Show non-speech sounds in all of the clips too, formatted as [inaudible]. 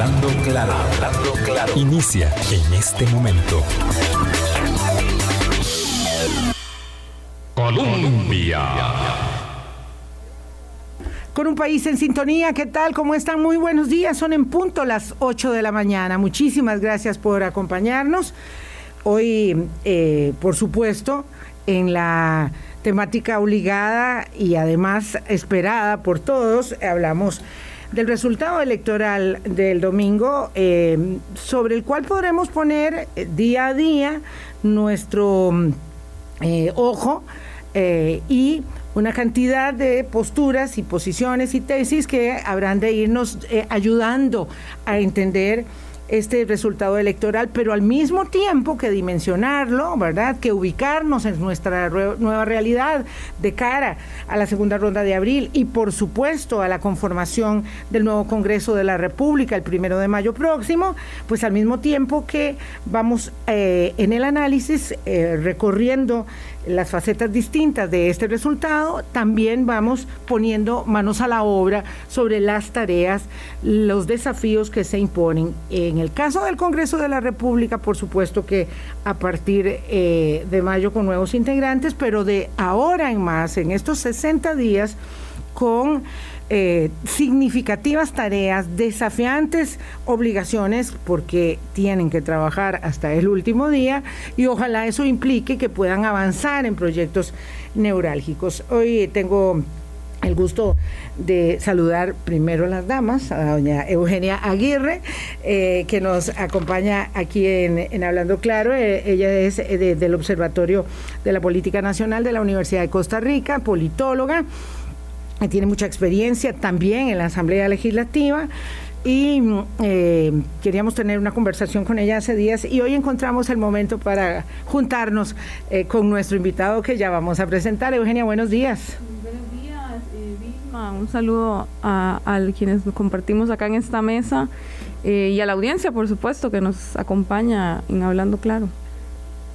Hablando claro, hablando claro. Inicia en este momento. Colombia. Con un país en sintonía, ¿qué tal? ¿Cómo están? Muy buenos días, son en punto las 8 de la mañana. Muchísimas gracias por acompañarnos. Hoy, eh, por supuesto, en la temática obligada y además esperada por todos, hablamos del resultado electoral del domingo, eh, sobre el cual podremos poner eh, día a día nuestro ojo y una cantidad de posturas y posiciones y tesis que habrán de irnos ayudando a entender este resultado electoral, pero al mismo tiempo que dimensionarlo, ¿verdad? Que ubicarnos en nuestra nueva realidad de cara a la segunda ronda de abril y por supuesto a la conformación del nuevo Congreso de la República el primero de mayo próximo, pues al mismo tiempo que vamos eh, en el análisis eh, recorriendo las facetas distintas de este resultado, también vamos poniendo manos a la obra sobre las tareas, los desafíos que se imponen. En el caso del Congreso de la República, por supuesto que a partir eh, de mayo con nuevos integrantes, pero de ahora en más, en estos 60 días, con eh, significativas tareas, desafiantes obligaciones, porque tienen que trabajar hasta el último día y ojalá eso implique que puedan avanzar en proyectos neurálgicos. Hoy tengo el gusto de saludar primero a las damas, a doña Eugenia Aguirre, eh, que nos acompaña aquí en, Hablando Claro. Eh, ella es del Observatorio de la Política Nacional de la Universidad de Costa Rica, politóloga tiene mucha experiencia también en la Asamblea Legislativa y eh, queríamos tener una conversación con ella hace días y hoy encontramos el momento para juntarnos eh, con nuestro invitado que ya vamos a presentar. Eugenia, buenos días. Buenos días, eh, Vilma. Un saludo a, a, quienes compartimos acá en esta mesa y a la audiencia, por supuesto, que nos acompaña en Hablando Claro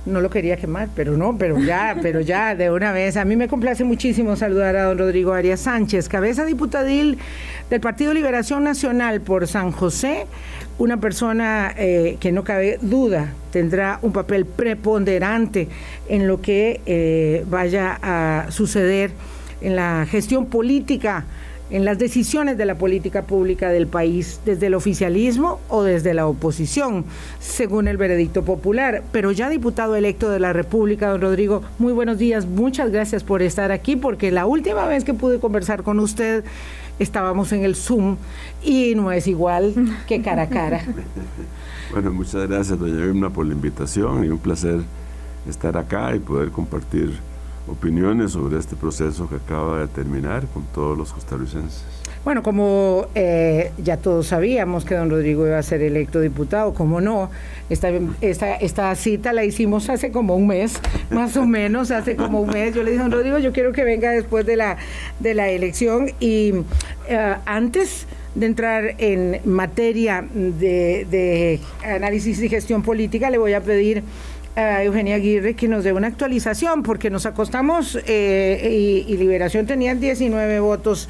no lo quería quemar, pero no, pero ya, [laughs] pero ya, de una vez. A mí me complace muchísimo saludar a don Rodrigo Arias Sánchez, cabeza diputadil del Partido Liberación Nacional por San José, una persona eh, que no cabe duda tendrá un papel preponderante en lo que eh, vaya a suceder en la gestión política en las decisiones de la política pública del país, desde el oficialismo o desde la oposición, según el veredicto popular. Pero ya diputado electo de la República, don Rodrigo, muy buenos días, muchas gracias por estar aquí, porque la última vez que pude conversar con usted estábamos en el Zoom y no es igual que cara a cara. [laughs] Bueno, muchas gracias, doña Irma, por la invitación y un placer estar acá y poder compartir opiniones sobre este proceso que acaba de terminar con todos los costarricenses. Bueno, como eh, ya todos sabíamos que don Rodrigo iba a ser electo diputado, como no, esta, esta, cita la hicimos hace como un mes, más o menos, hace como un mes. Yo le dije a don Rodrigo, yo quiero que venga después de la, de la elección y eh, antes de entrar en materia de análisis y gestión política, le voy a pedir a Eugenia Aguirre que nos dé una actualización, porque nos acostamos eh, y, Liberación tenía 19 votos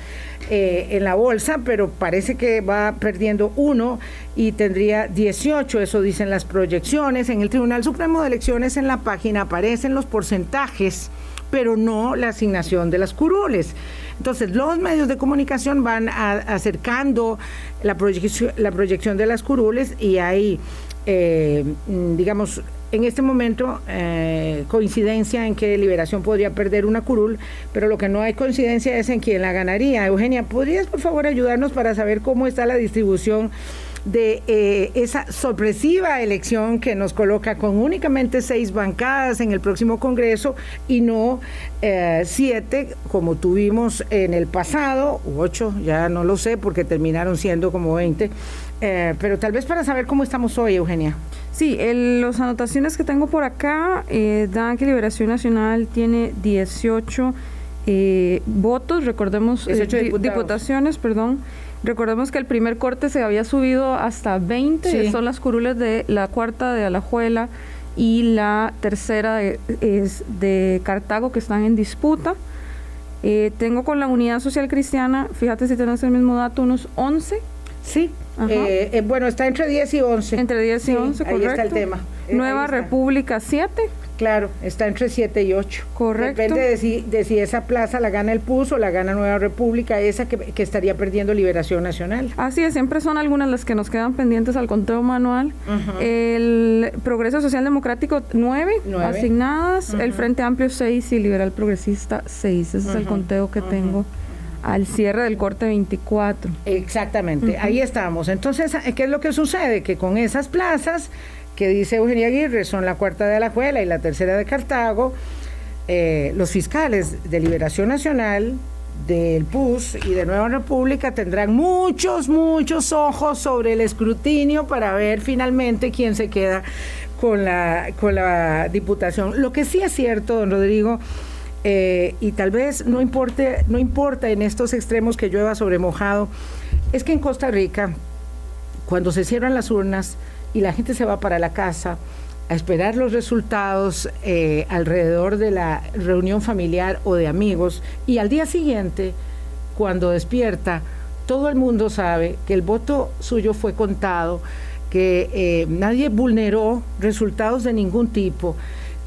eh, en la bolsa, pero parece que va perdiendo uno y tendría 18, eso dicen las proyecciones. En el Tribunal Supremo de Elecciones en la página aparecen los porcentajes, pero no la asignación de las curules. Entonces, los medios de comunicación van acercando la proyección, la proyección de las curules y hay, eh, digamos, en este momento eh, coincidencia en que Liberación podría perder una curul, pero lo que no hay coincidencia es en quién la ganaría. Eugenia, ¿podrías por favor ayudarnos para saber cómo está la distribución de eh, esa sorpresiva elección que nos coloca con únicamente seis bancadas en el próximo Congreso y no eh, siete como tuvimos en el pasado, u ocho, ya no lo sé porque terminaron siendo como veinte, pero tal vez para saber cómo estamos hoy, Eugenia. Sí, las anotaciones que tengo por acá eh, dan que Liberación Nacional tiene 18 eh, votos, recordemos, 18 eh, diputaciones, perdón. Recordemos que el primer corte se había subido hasta 20, son las curules de la cuarta de Alajuela y la tercera de, es de Cartago que están en disputa. tengo con la Unidad Social Cristiana, fíjate si tenés el mismo dato, unos 11. Sí, Eh, eh, bueno, está entre 10 y 11. Entre 10 y 11, correcto. Ahí está el tema. Nueva República 7. Claro, está entre 7 y 8. Correcto. Depende de si, de si esa plaza la gana el PUS o la gana Nueva República, esa que, estaría perdiendo Liberación Nacional. Así es, siempre son algunas las que nos quedan pendientes al conteo manual. El Progreso Social Democrático 9, asignadas, el Frente Amplio 6 y Liberal Progresista 6. Ese es el conteo que tengo al cierre del corte 24. Exactamente, ahí estamos. Entonces, ¿qué es lo que sucede? Que con esas plazas que dice Eugenia Aguirre son la cuarta de Alajuela y la tercera de Cartago, eh, los fiscales de Liberación Nacional, del PUS y de Nueva República tendrán muchos, muchos ojos sobre el escrutinio para ver finalmente quién se queda con la, con la diputación. Lo que sí es cierto, don Rodrigo, eh, y tal vez no, no importa en estos extremos que llueva sobre mojado, es que en Costa Rica, cuando se cierran las urnas, y la gente se va para la casa a esperar los resultados eh, alrededor de la reunión familiar o de amigos y al día siguiente, cuando despierta, todo el mundo sabe que el voto suyo fue contado, que eh, nadie vulneró resultados de ningún tipo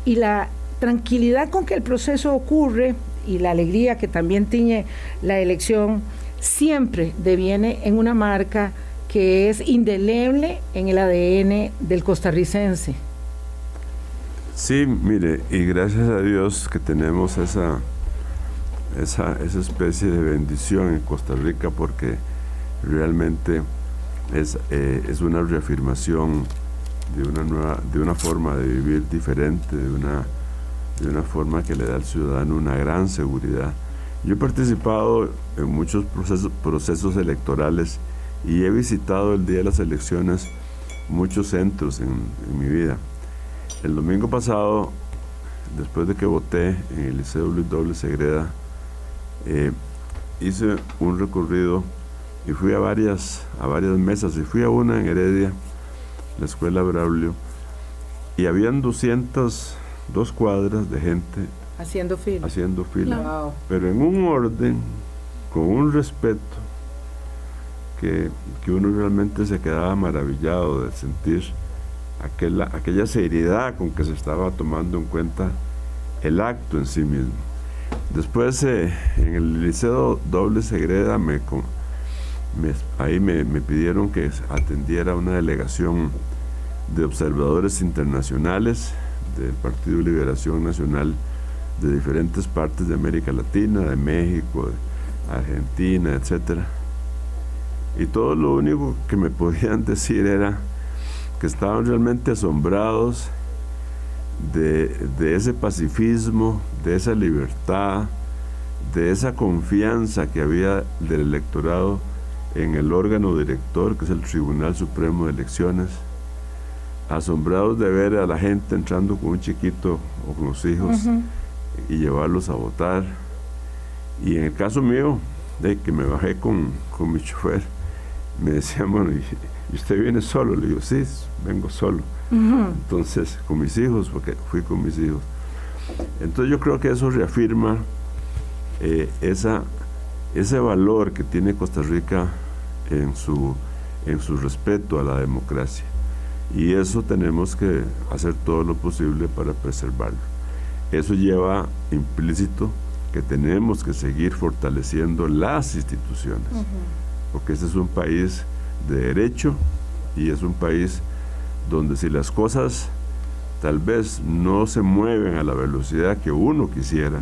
y la tranquilidad con que el proceso ocurre y la alegría que también tiñe la elección siempre deviene en una marca que es indeleble en el ADN del costarricense. Sí, mire, y gracias a Dios que tenemos esa, esa, esa especie de bendición en Costa Rica porque realmente es, eh, es una reafirmación de una, nueva, de una forma de vivir diferente, de una, de una forma que le da al ciudadano una gran seguridad. Yo he participado en muchos procesos, electorales y he visitado el día de las elecciones muchos centros en, mi vida. El domingo pasado, después de que voté en el Liceo Luis Doble Segreda, eh, hice un recorrido y fui a varias, a varias mesas y fui a una en Heredia, la escuela Braulio, y habían 202 cuadras de gente haciendo fila, haciendo fila. Pero en un orden, con un respeto, que, uno realmente se quedaba maravillado de sentir aquella, aquella seriedad con que se estaba tomando en cuenta el acto en sí mismo. Después eh, en el Liceo Doble Segreda me, ahí me, me, pidieron que atendiera una delegación de observadores internacionales del Partido Liberación Nacional de diferentes partes de América Latina, de México, de Argentina, etcétera. Y todo lo único que me [laughs] podían decir era que estaban realmente asombrados de, ese pacifismo, de esa libertad, de esa confianza que había del electorado en el órgano director, que es el Tribunal Supremo de Elecciones, asombrados de ver a la gente entrando con un chiquito o con los hijos y llevarlos a votar. Y en el caso mío, de que me bajé con, con mi chofer, me decían, [laughs] bueno, ¿y, usted viene solo? Le digo, sí, vengo solo. Entonces, con mis hijos, porque fui con mis hijos. Entonces yo creo que eso reafirma eh, esa, ese valor que tiene Costa Rica en su, en su respeto a la democracia. Y eso tenemos que hacer todo lo posible para preservarlo. Eso lleva implícito que tenemos que seguir fortaleciendo las instituciones porque este es un país de derecho y es un país donde si las cosas tal vez no se mueven a la velocidad que uno quisiera,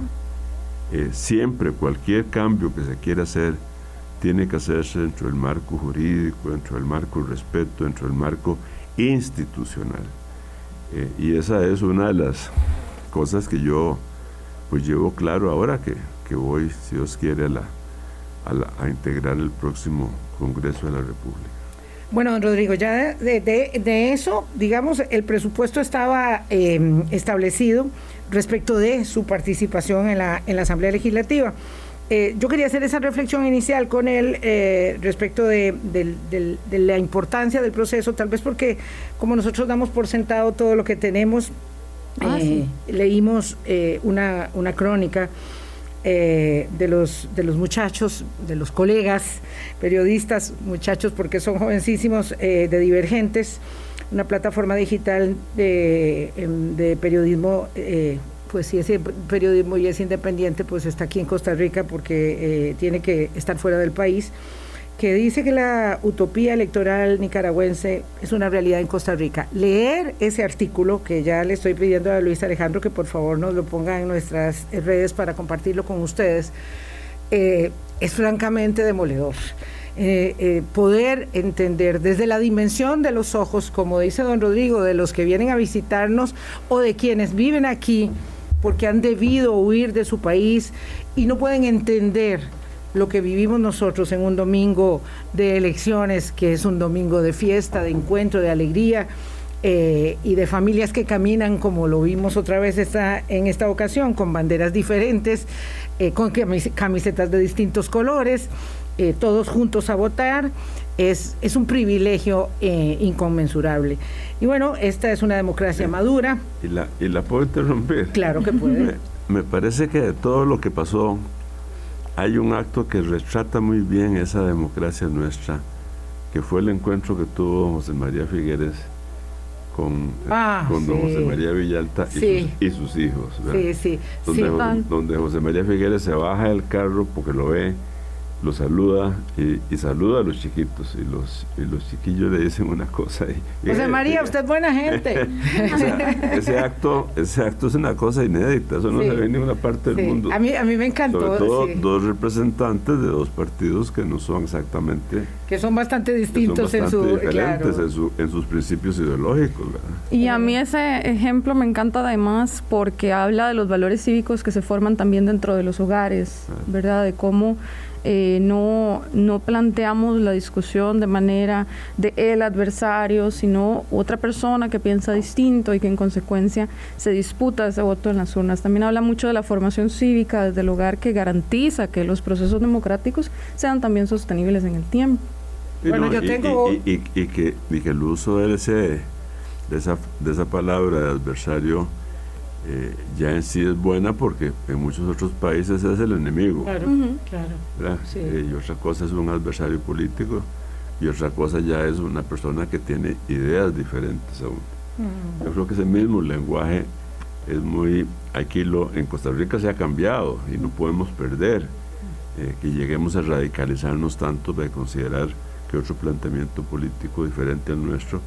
eh, siempre cualquier cambio que se quiera hacer tiene que hacerse dentro del marco jurídico, dentro del marco de respeto, dentro del marco institucional. Eh, y esa es una de las cosas que yo pues llevo claro ahora que, que voy, si Dios quiere, a la, a, integrar el próximo Congreso de la República. Bueno, don Rodrigo, ya de, eso, digamos, el presupuesto estaba em, establecido respecto de su participación en la, en la Asamblea Legislativa. Eh, yo quería hacer esa reflexión inicial con él eh, respecto de, la importancia del proceso, tal vez porque como nosotros damos por sentado todo lo que tenemos, ah, eh, leímos una, una crónica de, los, de los muchachos, de los colegas periodistas, muchachos porque son jovencísimos, de Divergentes, una plataforma digital de, em, de periodismo. Eh, pues si ese periodismo ya es independiente, pues está aquí en Costa Rica porque tiene que estar fuera del país que dice que la utopía electoral nicaragüense es una realidad en Costa Rica. Leer ese artículo, que ya le estoy pidiendo a Luis Alejandro que por favor nos lo ponga en nuestras redes para compartirlo con ustedes, eh, es francamente demoledor. Eh, eh, poder entender desde la dimensión de los ojos, como dice don Rodrigo, de los que vienen a visitarnos o de quienes viven aquí porque han debido huir de su país y no pueden entender lo que vivimos nosotros en un domingo de elecciones, que es un domingo de fiesta, de encuentro, de alegría. Eh, y de familias que caminan, como lo vimos otra vez esta, en esta ocasión, con banderas diferentes, eh, con camisetas de distintos colores, eh, todos juntos a votar, es, es un privilegio inconmensurable. Y bueno, esta es una democracia madura. ¿Y la, ¿Y la puedo interrumpir? Claro que puede. me parece que todo lo que pasó hay un acto que retrata muy bien esa democracia nuestra, que fue el encuentro que tuvo José María Figueres con, ah, con don José María Villalta y, sus, hijos. Donde, donde José María Figueres se baja del carro porque lo ve lo saluda y, saluda a los chiquitos y los y los chiquillos le dicen una cosa y, José María usted es buena gente. [laughs] Ese acto ese acto es una cosa inédita eso no se ve en ninguna parte del mundo. A mí a mí me encantó sobre todo dos representantes de dos partidos que no son exactamente que son bastante distintos en, su, en, sus principios ideológicos y a mí ese ejemplo me encanta además porque habla de los valores cívicos que se forman también dentro de los hogares verdad de cómo eh, no, no planteamos la discusión de manera de el adversario, sino otra persona que piensa distinto y que en consecuencia se disputa ese voto en las urnas. También habla mucho de la formación cívica desde el hogar que garantiza que los procesos democráticos sean también sostenibles en el tiempo. bueno, yo tengo... Y, que, el uso de, ese, de, esa, de esa palabra de adversario eh, ya en sí es buena porque en muchos otros países es el enemigo. Claro, claro. Eh, y otra cosa es un adversario político y otra cosa ya es una persona que tiene ideas diferentes aún. Mm. Yo creo que ese mismo lenguaje es muy, aquí lo, en Costa Rica se ha cambiado y no podemos perder eh, que lleguemos a radicalizarnos tanto de considerar que otro planteamiento político diferente al nuestro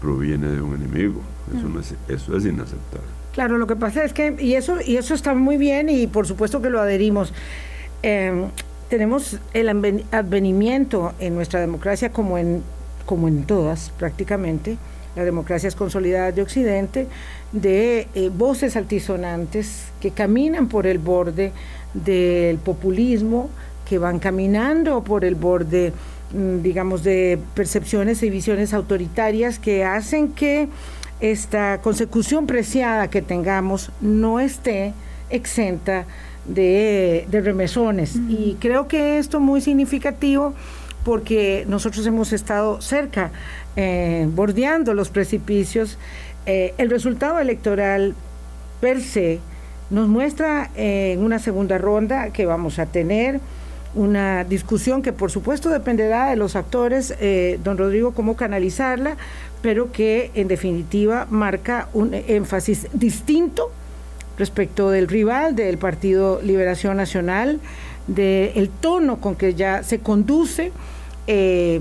proviene de un enemigo. Eso, mm. eso es inaceptable. Claro, lo que pasa es que, y eso, y eso está muy bien y por supuesto que lo adherimos. Em, tenemos el advenimiento en nuestra democracia como en, como en todas prácticamente, las democracias consolidadas de Occidente, de eh, voces altisonantes que caminan por el borde del populismo, que van caminando por el borde, mm, digamos, de percepciones y visiones autoritarias que hacen que esta consecución preciada que tengamos no esté exenta de, remesones. Y creo que esto es muy significativo porque nosotros hemos estado cerca, eh, bordeando los precipicios. Eh, el resultado electoral per se nos muestra eh, en una segunda ronda que vamos a tener una discusión que por supuesto dependerá de los actores, don Rodrigo, cómo canalizarla, pero que en definitiva marca un énfasis distinto respecto del rival, del Partido Liberación Nacional, del tono con que ya se conduce. Eh,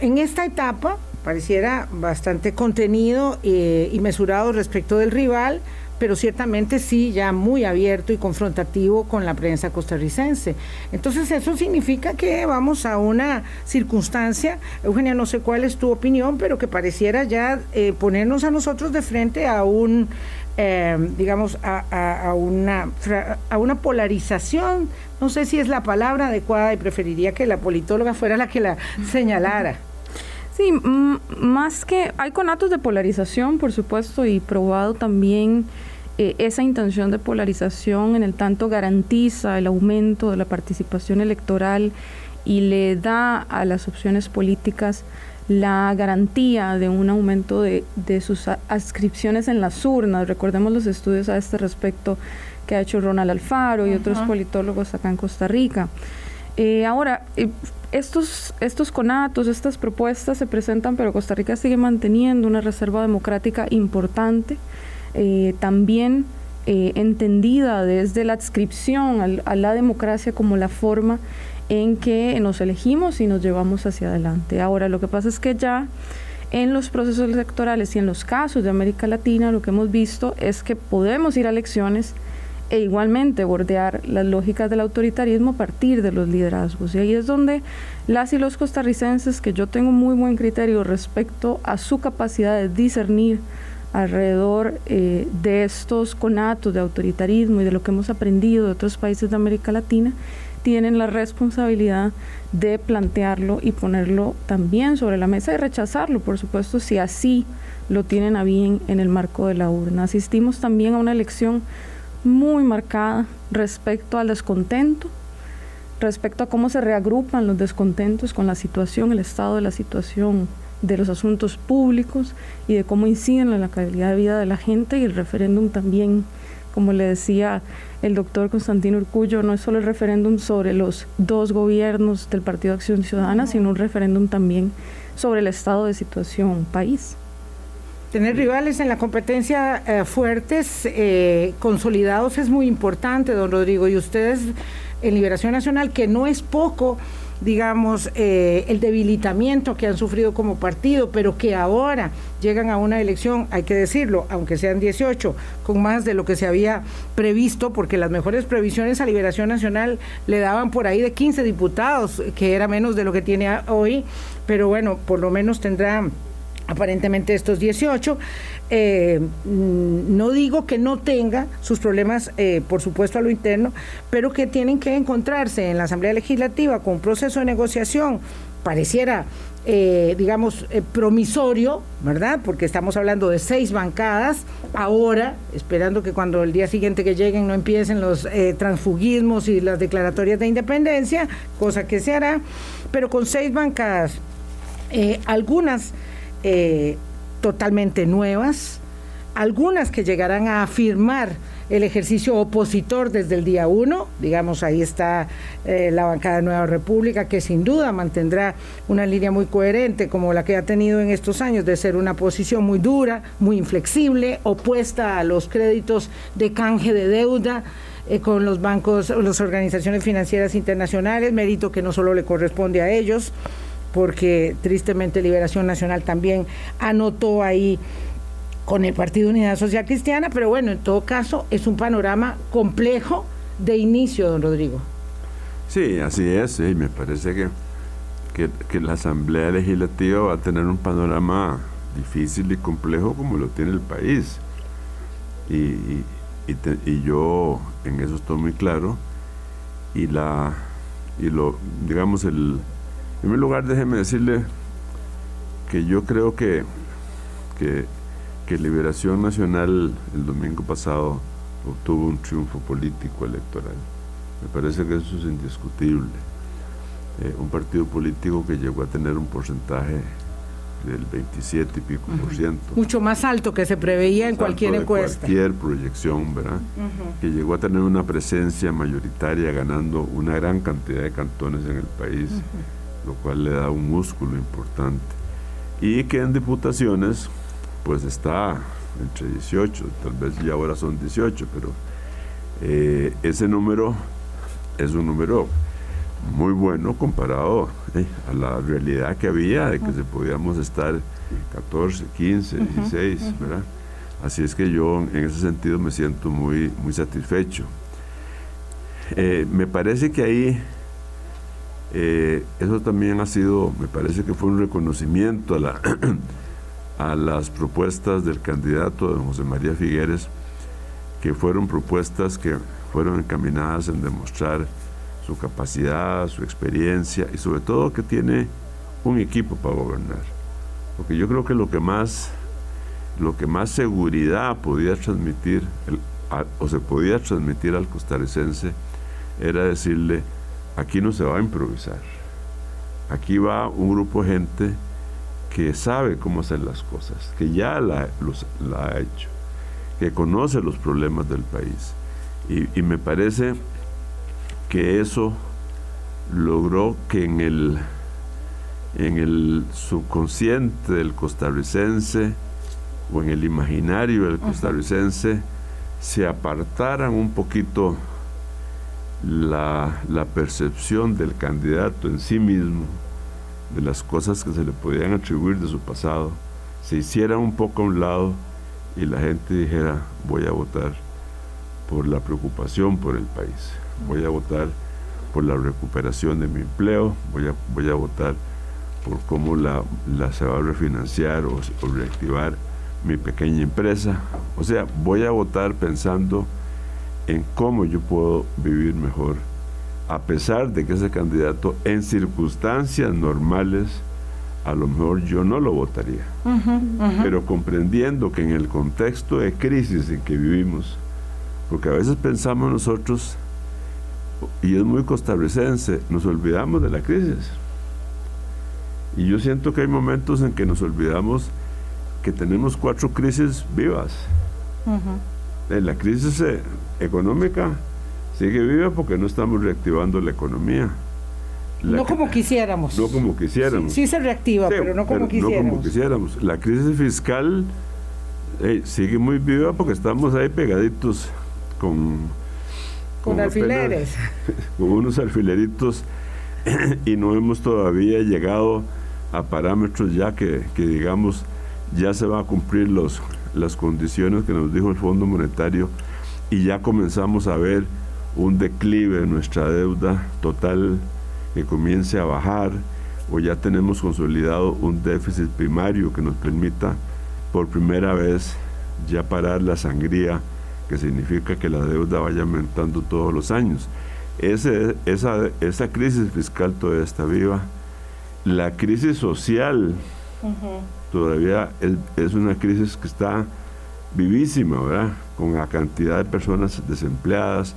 en esta etapa pareciera bastante contenido eh, y mesurado respecto del rival, pero ciertamente sí ya muy abierto y confrontativo con la prensa costarricense. Entonces eso significa que vamos a una circunstancia, Eugenia, no sé cuál es tu opinión, pero que pareciera ya eh, ponernos a nosotros de frente a un, eh, digamos, a, una, a una polarización, no sé si es la palabra adecuada y preferiría que la politóloga fuera la que la señalara. Sí, más que hay conatos de polarización, por supuesto, y probado también eh, esa intención de polarización en el tanto garantiza el aumento de la participación electoral y le da a las opciones políticas la garantía de un aumento de, sus adscripciones en las urnas. Recordemos los estudios a este respecto que ha hecho Ronald Alfaro y otros politólogos acá en Costa Rica. Eh, ahora, eh, estos, estos conatos, estas propuestas se presentan, pero Costa Rica sigue manteniendo una reserva democrática importante, eh, también entendida desde la adscripción a la democracia como la forma en que nos elegimos y nos llevamos hacia adelante. Ahora, lo que pasa es que ya en los procesos electorales y en los casos de América Latina lo que hemos visto es que podemos ir a elecciones e igualmente bordear las lógicas del autoritarismo a partir de los liderazgos. Y ahí es donde las y los costarricenses, que yo tengo muy buen criterio respecto a su capacidad de discernir alrededor eh, de estos conatos de autoritarismo y de lo que hemos aprendido de otros países de América Latina, tienen la responsabilidad de plantearlo y ponerlo también sobre la mesa y rechazarlo, por supuesto, si así lo tienen a bien en el marco de la urna. Asistimos también a una elección muy marcada respecto al descontento, respecto a cómo se reagrupan los descontentos con la situación, el estado de la situación de los asuntos públicos y de cómo inciden en la calidad de vida de la gente y el referéndum también, como le decía el doctor Constantino Urcullo, no es solo el referéndum sobre los dos gobiernos del Partido Acción Ciudadana, sino un referéndum también sobre el estado de situación país. Tener rivales en la competencia eh, fuertes, eh, consolidados, es muy importante, don Rodrigo. Y ustedes en Liberación Nacional, que no es poco, digamos, eh, el debilitamiento que han sufrido como partido, pero que ahora llegan a una elección, hay que decirlo, aunque sean 18, con más de lo que se había previsto, porque las mejores previsiones a Liberación Nacional le daban por ahí de 15 diputados, que era menos de lo que tiene hoy, pero bueno, por lo menos tendrá aparentemente estos 18. Eh, mm, no digo que no tenga sus problemas, eh, por supuesto, a lo interno, pero que tienen que encontrarse en la Asamblea Legislativa con un proceso de negociación, pareciera, eh, digamos, promisorio, ¿verdad? Porque estamos hablando de seis bancadas, ahora, esperando que cuando el día siguiente que lleguen no empiecen los transfugismos y las declaratorias de independencia, cosa que se hará, pero con seis bancadas, algunas eh, totalmente nuevas, algunas que llegarán a afirmar el ejercicio opositor desde el día uno, digamos, ahí está eh, la bancada de Nueva República, que sin duda mantendrá una línea muy coherente como la que ha tenido en estos años, de ser una posición muy dura, muy inflexible, opuesta a los créditos de canje de deuda. Eh, con los bancos, las organizaciones financieras internacionales, mérito que no solo le corresponde a ellos, porque tristemente Liberación Nacional también anotó ahí con el Partido Unidad Social Cristiana, pero bueno, en todo caso es un panorama complejo de inicio, don Rodrigo. Sí, así es, y me parece que, que, la Asamblea Legislativa va a tener un panorama difícil y complejo como lo tiene el país. Y, y, y yo en eso estoy muy claro. Y la y lo digamos el, en primer lugar, déjeme decirle que yo creo que, que, Liberación Nacional el domingo pasado obtuvo un triunfo político electoral. Me parece que eso es indiscutible. Eh, un partido político que llegó a tener un porcentaje del 27 y pico por ciento. Mucho más alto que se preveía en cualquier encuesta. Cualquier proyección, ¿verdad? Que llegó a tener una presencia mayoritaria ganando una gran cantidad de cantones en el país lo cual le da un músculo importante. Y que en diputaciones, pues está entre 18, tal vez ya ahora son 18, pero eh, ese número es un número muy bueno comparado eh, a la realidad que había de que se podíamos estar 14, 15, 16, ¿verdad? Así es que yo en ese sentido me siento muy, muy satisfecho. Eh, me parece que ahí eh, eso también ha sido, me parece que fue un reconocimiento a, la, [clears throat] a las propuestas del candidato don José María Figueres, que fueron propuestas que fueron encaminadas en demostrar su capacidad, su experiencia y sobre todo que tiene un equipo para gobernar. Porque yo creo que lo que más seguridad podía transmitir o se podía transmitir al costarricense era decirle, aquí no se va a improvisar. Aquí va un grupo de gente que sabe cómo hacer las cosas, que ya la, ha hecho, que conoce los problemas del país, Y, me parece que eso logró que en el, en el subconsciente del costarricense o en el imaginario del costarricense se apartaran un poquito la, percepción del candidato en sí mismo, de las cosas que se le podían atribuir de su pasado, se hiciera un poco a un lado y la gente dijera, voy a votar por la preocupación por el país, voy a votar por la recuperación de mi empleo, voy a, voy a votar por cómo la, la se va a refinanciar o, o reactivar mi pequeña empresa. O sea, voy a votar pensando en cómo yo puedo vivir mejor, a pesar de que ese candidato en circunstancias normales, a lo mejor yo no lo votaría. Pero comprendiendo que en el contexto de crisis en que vivimos, porque a veces pensamos nosotros, y es muy costarricense, nos olvidamos de la crisis. Y yo siento que hay momentos en que nos olvidamos que tenemos cuatro crisis vivas. La crisis eh, económica sigue viva porque no estamos reactivando la economía. no como quisiéramos. No como quisiéramos. Sí, se reactiva, pero no como quisiéramos. No como quisiéramos. La crisis fiscal sigue muy viva porque estamos ahí pegaditos con... Con, alfileres. [laughs] con unos alfileritos [clears throat] y no hemos todavía llegado a parámetros ya que, que digamos ya se va a cumplir los, las condiciones que nos dijo el Fondo Monetario y ya comenzamos a ver un declive de nuestra deuda total que comience a bajar o ya tenemos consolidado un déficit primario que nos permita por primera vez ya parar la sangría que significa que la deuda vaya aumentando todos los años. Esa, esa crisis fiscal todavía está viva. La crisis social todavía es, una crisis que está vivísima, ¿verdad? Con la cantidad de personas desempleadas,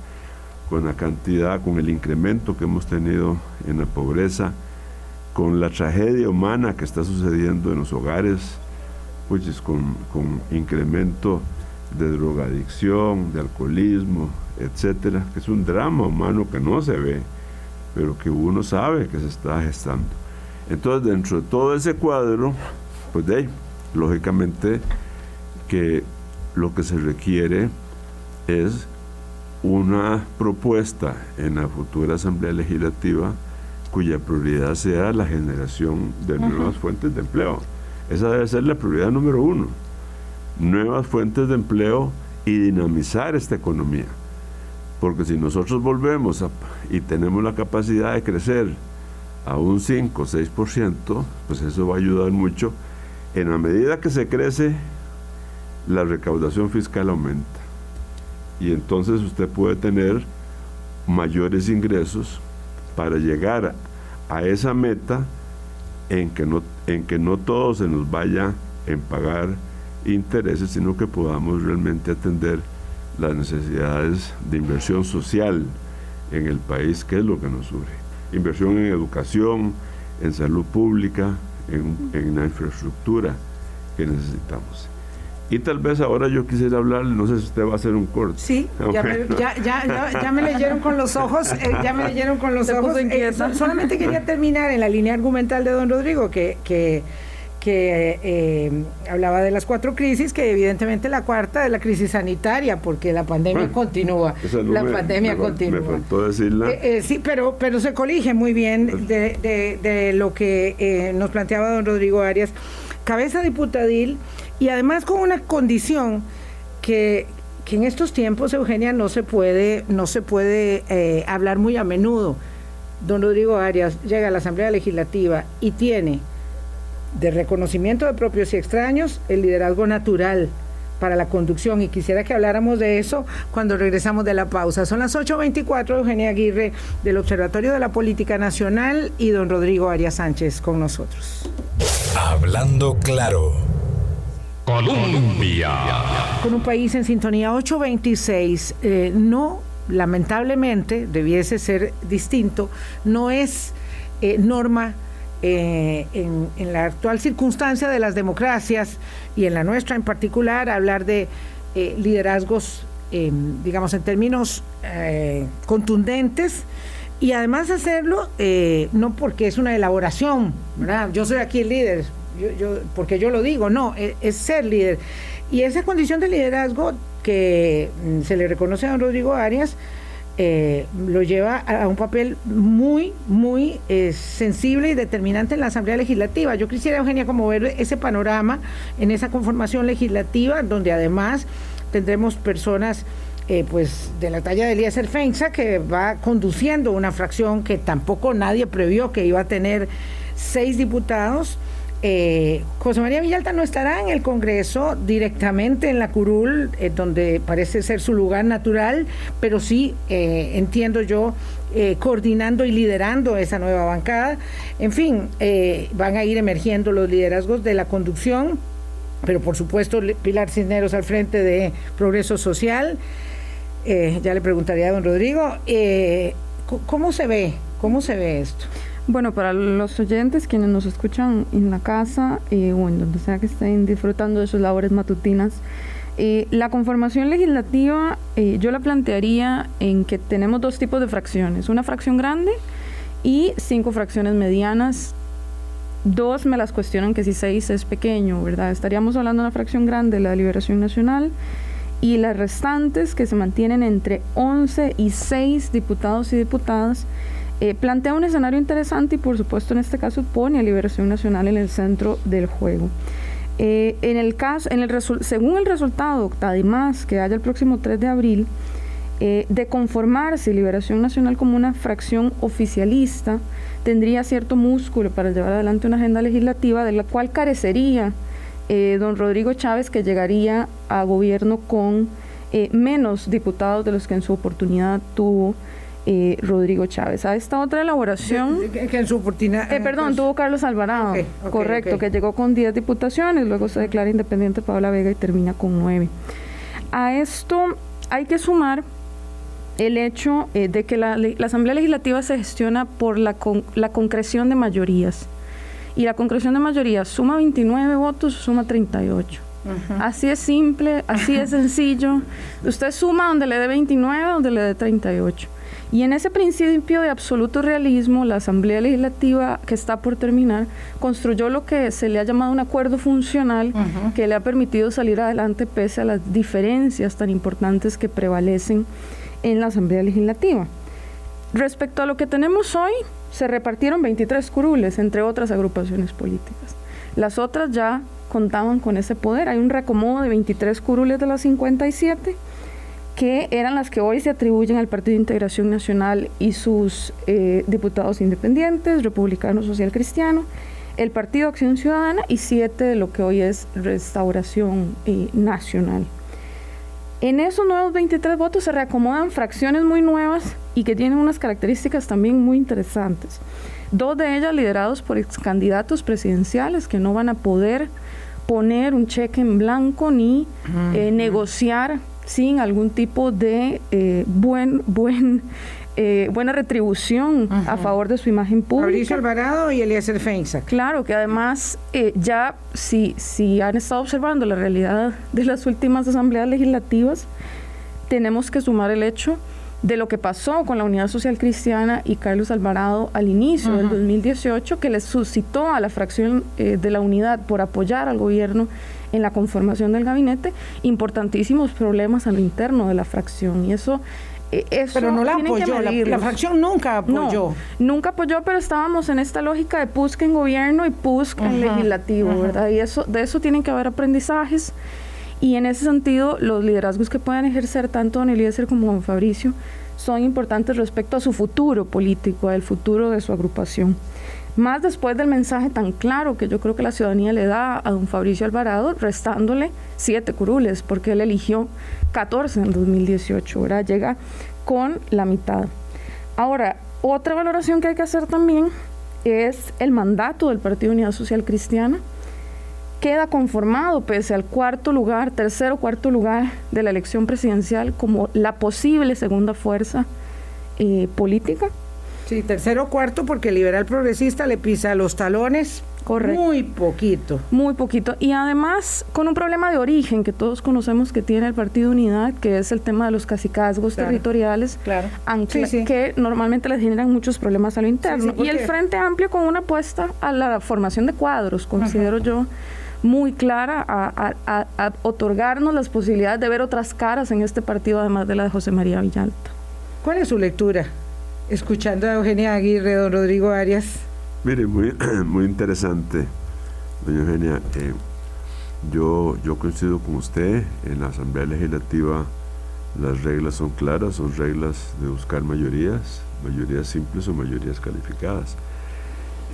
con la cantidad, con el incremento que hemos tenido en la pobreza, con la tragedia humana que está sucediendo en los hogares, pues con, con incremento de drogadicción, de alcoholismo, etcétera, que es un drama humano que no se ve, pero que uno sabe que se está gestando. Entonces, dentro de todo ese cuadro, pues de ahí, lógicamente que lo que se requiere es una propuesta en la futura Asamblea Legislativa cuya prioridad sea la generación de nuevas fuentes de empleo. Esa debe ser la prioridad número uno. Nuevas fuentes de empleo y dinamizar esta economía. Porque si nosotros volvemos y tenemos la capacidad de crecer a un 5 o 6%, pues eso va a ayudar mucho en la medida que se crece, la recaudación fiscal aumenta. Y entonces usted puede tener mayores ingresos para llegar a esa meta en que no, en que no todo se nos vaya en pagar intereses, sino que podamos realmente atender las necesidades de inversión social en el país, que es lo que nos surge. Inversión en educación, en salud pública, en, la infraestructura que necesitamos. Y tal vez ahora yo quisiera hablar, no sé si usted va a hacer un corte. Sí, [laughs] ya, me, ya, ya, ya, me leyeron con los ojos, eh, ya me leyeron con los ojos. Eh, solamente quería terminar en la línea argumental de don Rodrigo, que, que que eh, hablaba de las cuatro crisis, que evidentemente la cuarta es la crisis sanitaria, porque la pandemia continúa. la pandemia continúa. Me faltó decirla. Eh, eh, sí, pero, pero se colige muy bien de, de, lo que nos planteaba don Rodrigo Arias, cabeza diputadil, y además con una condición que, que en estos tiempos, Eugenia, no se puede, no se puede hablar muy a menudo. Don Rodrigo Arias llega a la Asamblea Legislativa y tiene de reconocimiento de propios y extraños, el liderazgo natural para la conducción y quisiera que habláramos de eso cuando regresamos de la pausa. Son las 8.24, Eugenia Aguirre del Observatorio de la Política Nacional y don Rodrigo Arias Sánchez con nosotros. Hablando claro. Colombia. Con un país en sintonía 826, eh, no, lamentablemente, debiese ser distinto, no es eh, norma eh, en, la actual circunstancia de las democracias y en la nuestra en particular, hablar de eh, liderazgos digamos, en términos contundentes y además hacerlo no porque es una elaboración, ¿verdad? Yo soy aquí el líder, yo, porque yo lo digo, no, es, es, ser líder. Y esa condición de liderazgo que mm, se le reconoce a don Rodrigo Arias, eh, lo lleva a, un papel muy, muy eh, sensible y determinante en la Asamblea Legislativa. Yo quisiera, Eugenia, como ver ese panorama en esa conformación legislativa, donde además tendremos personas eh, pues de la talla de Elías Feinza, que va conduciendo una fracción que tampoco nadie previó que iba a tener seis diputados eh, José María Villalta no estará en el Congreso directamente en la curul, eh, donde parece ser su lugar natural, pero sí, eh, entiendo yo, coordinando y liderando esa nueva bancada. En fin, van a ir emergiendo los liderazgos de la conducción, pero por supuesto Pilar Cisneros al frente de Progreso Social. ya le preguntaría a don Rodrigo, ¿cómo se ve? ¿Cómo se ve esto? Bueno, para los oyentes, quienes nos escuchan en la casa eh, o en donde sea que estén disfrutando de sus labores matutinas, eh, la conformación legislativa eh, yo la plantearía en que tenemos dos tipos de fracciones, una fracción grande y cinco fracciones medianas. Dos me las cuestionan que si seis es pequeño, ¿verdad? Estaríamos hablando de una fracción grande, la de Liberación Nacional, y las restantes que se mantienen entre 11 y 6 diputados y diputadas eh, plantea un escenario interesante y por supuesto en este caso pone a Liberación Nacional en el centro del juego. Eh, en el caso, en el según el resultado, además que haya el próximo 3 de abril, eh, de conformarse Liberación Nacional como una fracción oficialista, tendría cierto músculo para llevar adelante una agenda legislativa de la cual carecería don Rodrigo Chávez, que llegaría a gobierno con menos diputados de los que en su oportunidad tuvo eh, Rodrigo Chávez. A esta otra elaboración... Que, en su oportunidad... Eh, perdón, tuvo Carlos Alvarado, correcto, que llegó con 10 diputaciones, luego se declara independiente Paula Vega y termina con 9. A esto hay que sumar el hecho eh, de que la, Asamblea Legislativa se gestiona por la, la concreción de mayorías. Y la concreción de mayorías suma 29 votos, suma 38. Así es simple, así es sencillo. [laughs] Usted suma donde le dé 29, donde le dé 38. Y en ese principio de absoluto realismo, la Asamblea Legislativa que está por terminar construyó lo que se le ha llamado un acuerdo funcional que le ha permitido salir adelante pese a las diferencias tan importantes que prevalecen en la Asamblea Legislativa. Respecto a lo que tenemos hoy, se repartieron 23 curules entre otras agrupaciones políticas. Las otras ya contaban con ese poder. Hay un reacomodo de 23 curules de las 57 que eran las que hoy se atribuyen al Partido de Integración Nacional y sus eh, diputados independientes, Republicano Social Cristiano, el Partido Acción Ciudadana y siete de lo que hoy es Restauración eh, Nacional. En esos nuevos 23 votos se reacomodan fracciones muy nuevas y que tienen unas características también muy interesantes. Dos de ellas liderados por ex candidatos presidenciales que no van a poder poner un cheque en blanco ni eh, negociar sin algún tipo de eh, buen, buen, eh, buena retribución a favor de su imagen pública. Mauricio Alvarado y Eliezer Feinza. Claro, que además eh, ya si, si han estado observando la realidad de las últimas asambleas legislativas, tenemos que sumar el hecho de lo que pasó con la Unidad Social Cristiana y Carlos Alvarado al inicio del 2018, que les suscitó a la fracción de la unidad por apoyar al gobierno en la conformación del gabinete importantísimos problemas a lo interno de la fracción y eso eh, eso pero no la apoyó, la, fracción nunca apoyó. nunca apoyó, pero estábamos en esta lógica de PUSC en gobierno y PUSC en legislativo, ¿verdad? Y eso, de eso tienen que haber aprendizajes. Y en ese sentido, los liderazgos que puedan ejercer tanto don Eliezer como don Fabricio son importantes respecto a su futuro político, al futuro de su agrupación. Más después del mensaje tan claro que yo creo que la ciudadanía le da a don Fabricio Alvarado, restándole siete curules, porque él eligió 14 en 2018, ¿verdad? Llega con la mitad. Ahora, otra valoración que hay que hacer también es el mandato del Partido Unidad Social Cristiana. Queda conformado, pese al cuarto lugar, tercer o cuarto lugar de la elección presidencial, como la posible segunda fuerza eh, política Sí, tercero cuarto porque el liberal progresista le pisa los talones Correcto. Muy poquito. Muy poquito. Y además con un problema de origen que todos conocemos que tiene el Partido Unidad, que es el tema de los cacicazgos territoriales, claro. que normalmente les generan muchos problemas a lo interno. y el Frente Amplio con una apuesta a la formación de cuadros, considero yo muy clara a, otorgarnos las posibilidades de ver otras caras en este partido, además de la de José María Villalta. ¿Cuál es su lectura? Escuchando a Eugenia Aguirre, don Rodrigo Arias. Mire, muy, [clears throat] muy interesante, doña Eugenia. Eh, yo, yo coincido con usted, en la Asamblea Legislativa las reglas son claras, son reglas de buscar mayorías, mayorías simples o mayorías calificadas.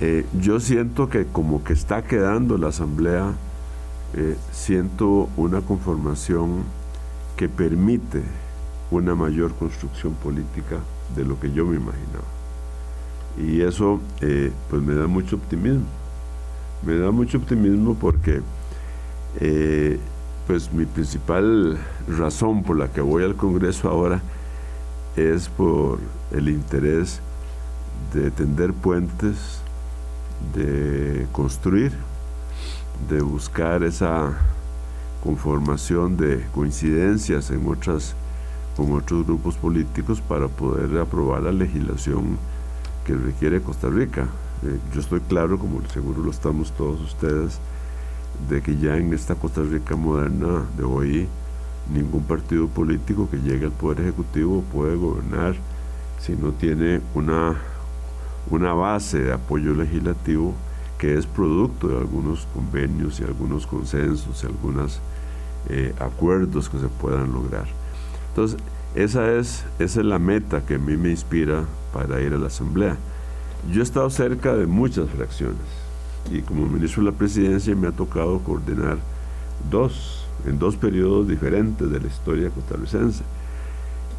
Eh, yo siento que como que está quedando la Asamblea, eh, siento una conformación que permite una mayor construcción política de lo que yo me imaginaba. Y eso eh, pues me da mucho optimismo. Me da mucho optimismo porque eh, pues mi principal razón por la que voy al Congreso ahora es por el interés de tender puentes, de construir, de buscar esa conformación de coincidencias en otras con otros grupos políticos para poder aprobar la legislación que requiere Costa Rica. Eh, yo estoy claro, como seguro lo estamos todos ustedes, de que ya en esta Costa Rica moderna de hoy ningún partido político que llegue al Poder Ejecutivo puede gobernar si no tiene una, una base de apoyo legislativo que es producto de algunos convenios y algunos consensos y algunos eh, acuerdos que se puedan lograr. Entonces, esa es, esa es la meta que a mí me inspira para ir a la Asamblea. Yo he estado cerca de muchas fracciones y como ministro de la Presidencia me ha tocado coordinar dos, en dos periodos diferentes de la historia costarricense.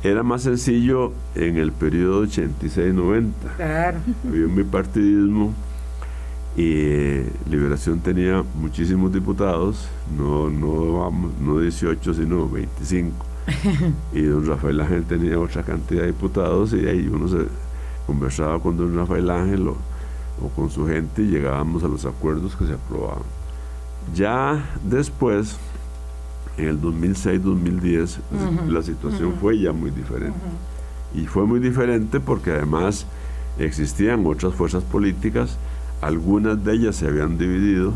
Era más sencillo en el periodo 86-90. Claro. Había un bipartidismo y Liberación tenía muchísimos diputados, no, no, no 18, sino 25 [laughs] y don Rafael Ángel tenía otra cantidad de diputados y ahí uno se conversaba con don Rafael Ángel o, con su gente y llegábamos a los acuerdos que se aprobaban. Ya después, en el 2006-2010, la situación fue ya muy diferente. Y fue muy diferente porque además existían otras fuerzas políticas, algunas de ellas se habían dividido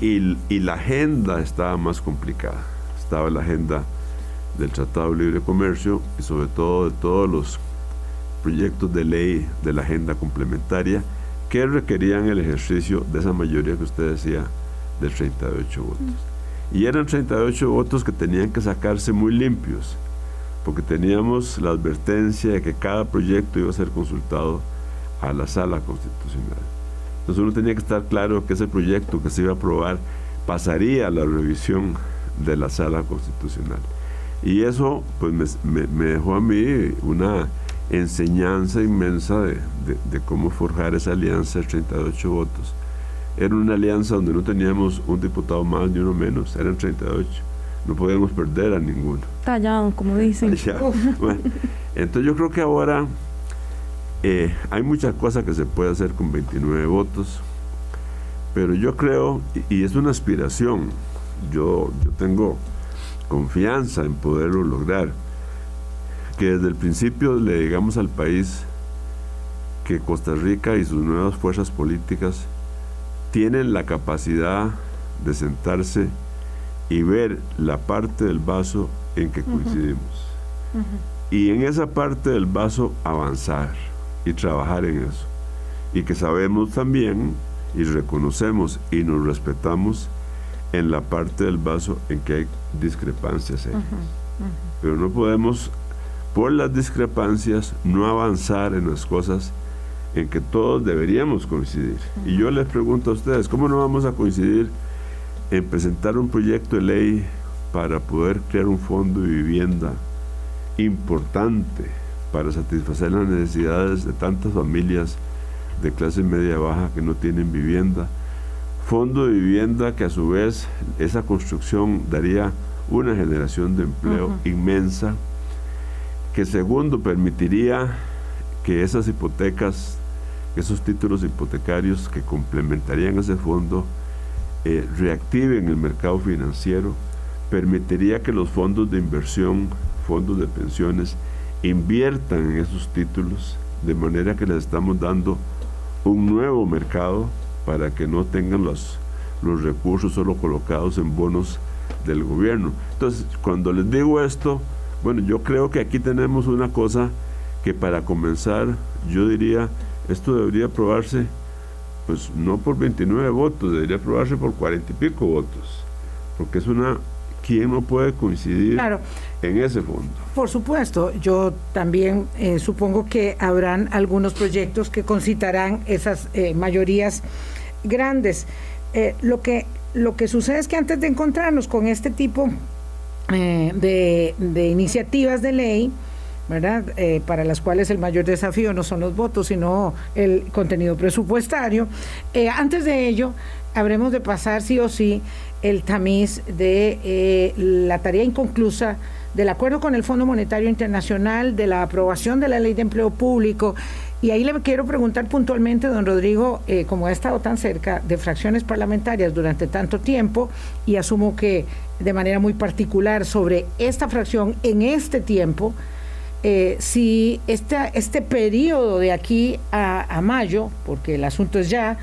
y, y la agenda estaba más complicada. Estaba la agenda del Tratado de Libre Comercio y sobre todo de todos los proyectos de ley de la agenda complementaria que requerían el ejercicio de esa mayoría que usted decía de 38 votos. Y eran 38 votos que tenían que sacarse muy limpios, porque teníamos la advertencia de que cada proyecto iba a ser consultado a la sala constitucional. Entonces uno tenía que estar claro que ese proyecto que se iba a aprobar pasaría a la revisión de la sala constitucional. Y eso pues me, dejó a mí una enseñanza inmensa de, cómo forjar esa alianza de 38 votos. Era una alianza donde no teníamos un diputado más ni uno menos, eran 38. No podíamos perder a ninguno. Tallado, como dicen. [laughs] entonces yo creo que ahora eh, hay muchas cosas que se puede hacer con 29 votos, pero yo creo, y, y es una aspiración, yo, yo tengo confianza en poderlo lograr. Que desde el principio le digamos al país que Costa Rica y sus nuevas fuerzas políticas tienen la capacidad de sentarse y ver la parte del vaso en que coincidimos. Y en esa parte del vaso avanzar y trabajar en eso. Y que sabemos también y reconocemos y nos respetamos en la parte del vaso en que hay discrepancias. Pero no podemos, por las discrepancias, no avanzar en las cosas en que todos deberíamos coincidir. Y yo les pregunto a ustedes, ¿cómo no vamos a coincidir en presentar un proyecto de ley para poder crear un fondo de vivienda importante para satisfacer las necesidades de tantas familias de clase media baja que no tienen vivienda? Fondo de vivienda que a su vez esa construcción daría una generación de empleo inmensa, que segundo permitiría que esas hipotecas, esos títulos hipotecarios que complementarían ese fondo, eh, reactiven el mercado financiero, permitiría que los fondos de inversión, fondos de pensiones, inviertan en esos títulos, de manera que les estamos dando un nuevo mercado para que no tengan los, los recursos solo colocados en bonos del gobierno. Entonces, cuando les digo esto, bueno, yo creo que aquí tenemos una cosa que para comenzar, yo diría, esto debería aprobarse, pues no por 29 votos, debería aprobarse por 40 y pico votos, porque es una ¿quién no puede coincidir en ese fondo? Por supuesto, yo también eh, supongo que habrán algunos proyectos que concitarán esas eh, mayorías grandes. Eh, lo, que, lo que sucede es que antes de encontrarnos con este tipo de, de, iniciativas de ley, ¿verdad? para las cuales el mayor desafío no son los votos, sino el contenido presupuestario. antes de ello, habremos de pasar sí o sí el tamiz de eh, la tarea inconclusa del acuerdo con el Fondo Monetario Internacional, de la aprobación de la ley de empleo público. Y ahí le quiero preguntar puntualmente, don Rodrigo, eh, como ha estado tan cerca de fracciones parlamentarias durante tanto tiempo, y asumo que de manera muy particular sobre esta fracción en este tiempo, eh, si este, periodo de aquí a, mayo, porque el asunto es ya,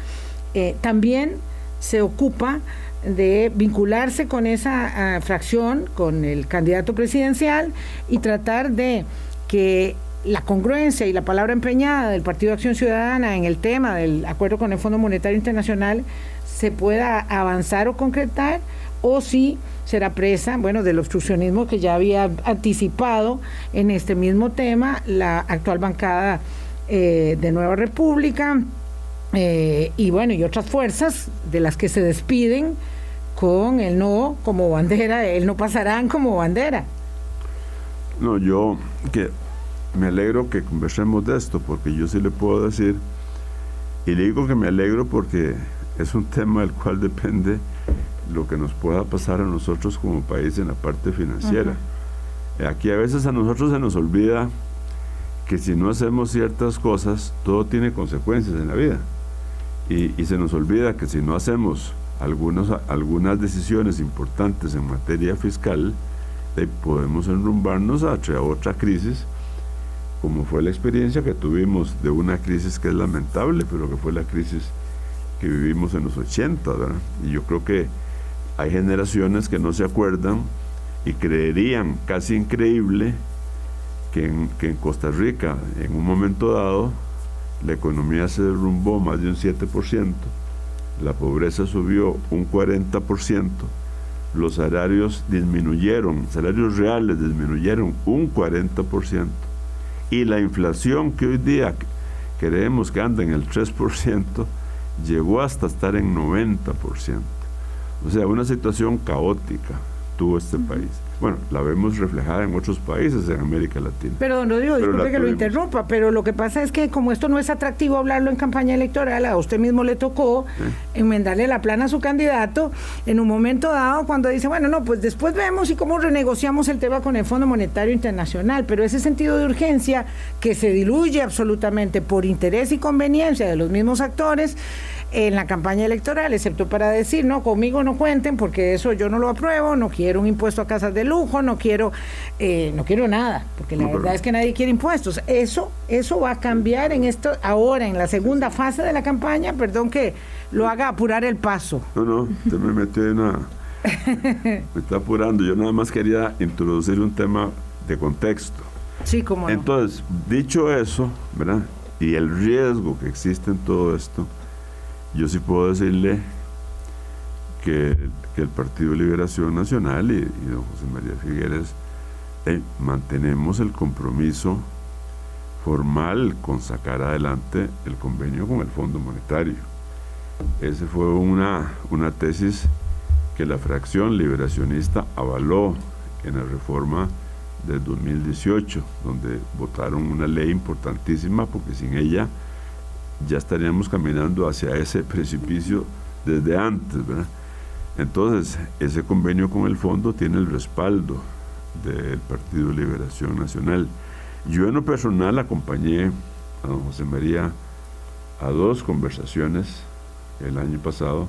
también se ocupa de vincularse con esa ah, fracción, con el candidato presidencial y tratar de que la congruencia y la palabra empeñada del Partido de Acción Ciudadana en el tema del acuerdo con el Fondo Monetario Internacional se pueda avanzar o concretar o si será presa, bueno, del obstruccionismo que ya había anticipado en este mismo tema la actual bancada eh, de Nueva República eh, y bueno, y otras fuerzas de las que se despiden con el no como bandera, el no pasarán como bandera. No, yo que me alegro que conversemos de esto, porque yo sí le puedo decir, y le digo que me alegro porque es un tema del cual depende lo que nos pueda pasar a nosotros como país en la parte financiera. Aquí a veces a nosotros se nos olvida que si no hacemos ciertas cosas, todo tiene consecuencias en la vida. Y, y se nos olvida que si no hacemos algunas, algunas decisiones importantes en materia fiscal, podemos enrumbarnos hacia otra crisis, como fue la experiencia que tuvimos de una crisis que es lamentable, pero que fue la crisis que vivimos en los 80, Y yo creo que hay generaciones que no se acuerdan y creerían casi increíble que en, que en Costa Rica, en un momento dado, la economía se derrumbó más de un 7%, la pobreza subió un 40%, los salarios disminuyeron, salarios reales disminuyeron un 40%, y la inflación que hoy día creemos que anda en el 3%, llegó hasta estar en 90%. O sea, una situación caótica tuvo este país. Bueno, la vemos reflejada en otros países en América Latina. Pero don Rodrigo, disculpe que lo interrumpa, pero lo que pasa es que como esto no es atractivo hablarlo en campaña electoral, a usted mismo le tocó enmendarle la plana a su candidato en un momento dado cuando dice, bueno, no, pues después vemos y cómo renegociamos el tema con el Fondo Monetario Internacional, pero ese sentido de urgencia que se diluye absolutamente por interés y conveniencia de los mismos actores, en la campaña electoral, excepto para decir, no, conmigo no cuenten porque eso yo no lo apruebo, no quiero un impuesto a casas de lujo, no quiero, eh, no quiero nada, porque la verdad es que nadie quiere impuestos. Eso, eso va a cambiar en esto, ahora, en la segunda fase de la campaña, perdón que lo haga apurar el paso. No, no, usted me metió en una... [laughs] me está apurando, yo nada más quería introducir un tema de contexto. Sí, como Entonces, dicho eso, ¿verdad? Y el riesgo que existe en todo esto, yo sí puedo decirle que, el Partido de Liberación Nacional y, don José María Figueres eh, mantenemos el compromiso formal con sacar adelante el convenio con el Fondo Monetario. Esa fue una, una tesis que la fracción liberacionista avaló en la reforma del 2018, donde votaron una ley importantísima porque sin ella ya estaríamos caminando hacia ese precipicio desde antes, ¿verdad? Entonces, ese convenio con el fondo tiene el respaldo del Partido de Liberación Nacional. Yo en lo personal acompañé a don José María a dos conversaciones el año pasado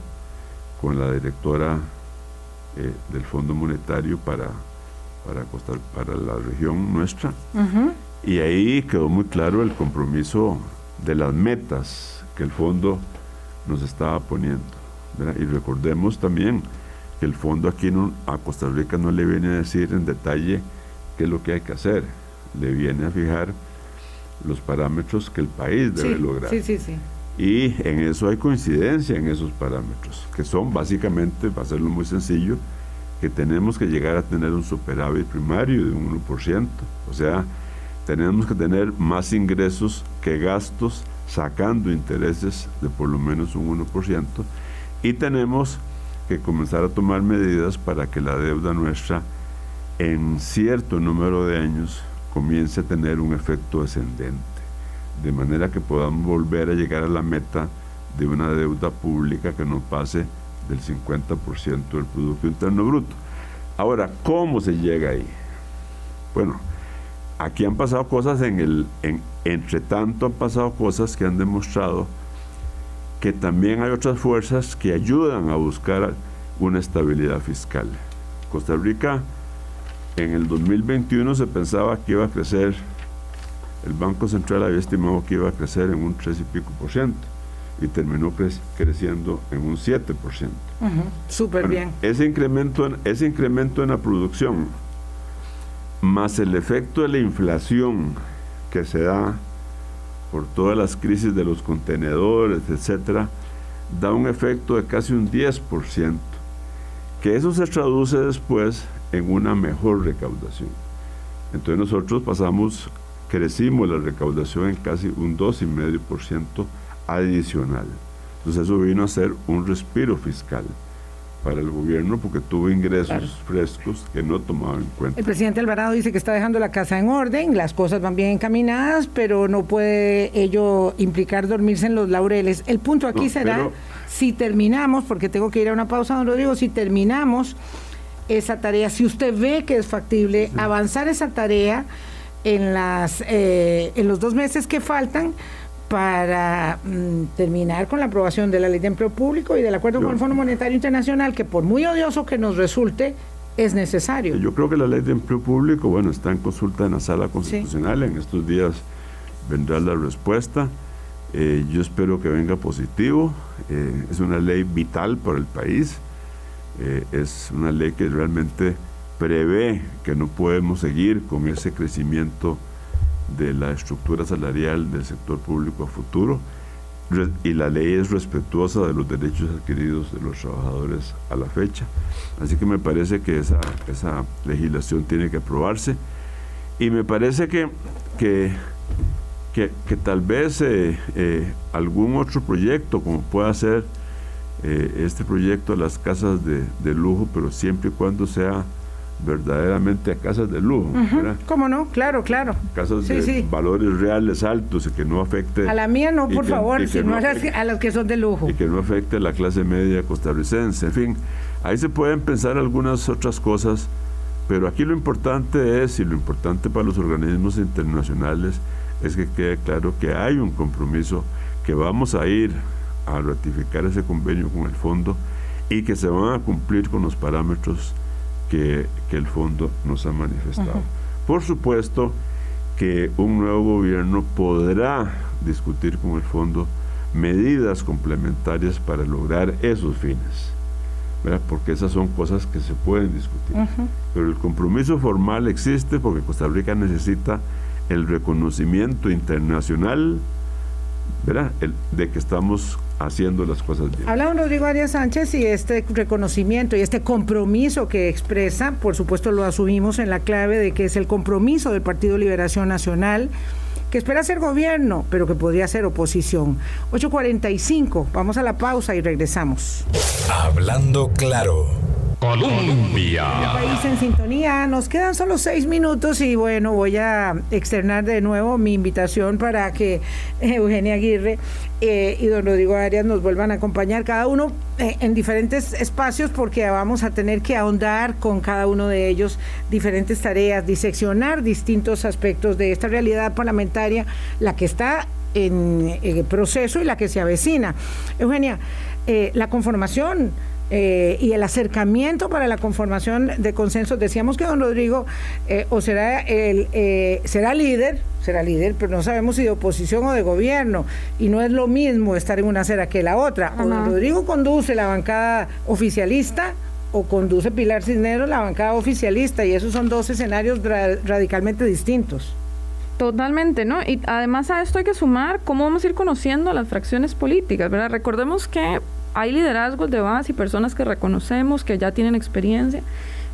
con la directora eh, del Fondo Monetario para, para, para la región nuestra. Y ahí quedó muy claro el compromiso de las metas que el fondo nos estaba poniendo. Y recordemos también que el fondo aquí a Costa Rica no le viene a decir en detalle qué es lo que hay que hacer, le viene a fijar los parámetros que el país debe lograr. Sí, sí, sí. Y en eso hay coincidencia en esos parámetros, que son básicamente, para hacerlo muy sencillo, que tenemos que llegar a tener un superávit primario de un 1%. O sea, tenemos que tener más ingresos que gastos sacando intereses de por lo menos un 1%. Y tenemos que comenzar a tomar medidas para que la deuda nuestra en cierto número de años comience a tener un efecto descendente de manera que podamos volver a llegar a la meta de una deuda pública que no pase del 50% del Producto Interno Bruto. Ahora, ¿cómo se llega ahí? Bueno, aquí han pasado cosas en el, entre tanto han pasado cosas que han demostrado que también hay otras fuerzas que ayudan a buscar una estabilidad fiscal. Costa Rica en el 2021 se pensaba que iba a crecer el Banco Central había estimado que iba a crecer en un 3 y pico por ciento y terminó creciendo en un 7 por ciento. Súper bien. Ese incremento, en, ese incremento en la producción, más el efecto de la inflación que se da por todas las crisis de los contenedores, etcétera, da un efecto de casi un 10%, que eso se traduce después en una mejor recaudación. Entonces nosotros pasamos crecimos la recaudación en casi un 2,5% adicional. Entonces eso vino a ser un respiro fiscal para el gobierno porque tuvo ingresos frescos que no tomaba en cuenta. El presidente Alvarado dice que está dejando la casa en orden, las cosas van bien encaminadas, pero no puede ello implicar dormirse en los laureles. El punto aquí será si terminamos, porque tengo que ir a una pausa, don Rodrigo, si terminamos esa tarea, si usted ve que es factible avanzar esa tarea, en, las, eh, en los dos meses que faltan para mm, terminar con la aprobación de la ley de empleo público y del acuerdo con el Fondo Monetario Internacional, que por muy odioso que nos resulte, es necesario. Yo creo que la ley de empleo público, bueno, está en consulta en la sala constitucional, en estos días vendrá la respuesta. Eh, yo espero que venga positivo. Eh, es una ley vital para el país. es una ley que realmente prevé que no podemos seguir con ese crecimiento de la estructura salarial del sector público a futuro y la ley es respetuosa de los derechos adquiridos de los trabajadores a la fecha. Así que me parece que esa, esa legislación tiene que aprobarse y me parece que, que, que, tal vez eh, eh, algún otro proyecto, como pueda ser eh, este proyecto de las casas de, de lujo, pero siempre y cuando sea verdaderamente a casas de lujo. ¿Cómo no? Claro, claro. Casas de valores reales altos y que no afecte... A la mía no, por favor, sino a, las, que son de lujo. Y que no afecte a la clase media costarricense. En fin, ahí se pueden pensar algunas otras cosas, pero aquí lo importante es, y lo importante para los organismos internacionales, es que quede claro que hay un compromiso, que vamos a ir a ratificar ese convenio con el fondo y que se van a cumplir con los parámetros que, el fondo nos ha manifestado. Por supuesto que un nuevo gobierno podrá discutir con el fondo medidas complementarias para lograr esos fines, porque esas son cosas que se pueden discutir. Pero el compromiso formal existe porque Costa Rica necesita el reconocimiento internacional de que estamos haciendo las cosas bien. Habla Rodrigo Arias Sánchez y este reconocimiento y este compromiso que expresa, por supuesto lo asumimos en la clave de que es el compromiso del Partido Liberación Nacional que espera ser gobierno, pero que podría ser oposición. 8.45, vamos a la pausa y regresamos. Hablando claro. Colombia. País en sintonía. Nos quedan solo seis minutos y bueno, voy a externar de nuevo mi invitación para que Eugenia Aguirre eh, y don Rodrigo Arias nos vuelvan a acompañar, cada uno eh, en diferentes espacios, porque vamos a tener que ahondar con cada uno de ellos diferentes tareas, diseccionar distintos aspectos de esta realidad parlamentaria, la que está en el proceso y la que se avecina. Eugenia, eh, la conformación eh, y el acercamiento para la conformación de consensos. Decíamos que don Rodrigo eh, o será el será líder, será líder, pero no sabemos si de oposición o de gobierno y no es lo mismo estar en una acera que la otra. O don Rodrigo conduce la bancada oficialista o conduce Pilar Cisneros la bancada oficialista y esos son dos escenarios radicalmente distintos. Totalmente, ¿no? Y además a esto hay que sumar cómo vamos a ir conociendo las fracciones políticas, ¿verdad? Recordemos que hay liderazgos de base y personas que reconocemos que ya tienen experiencia,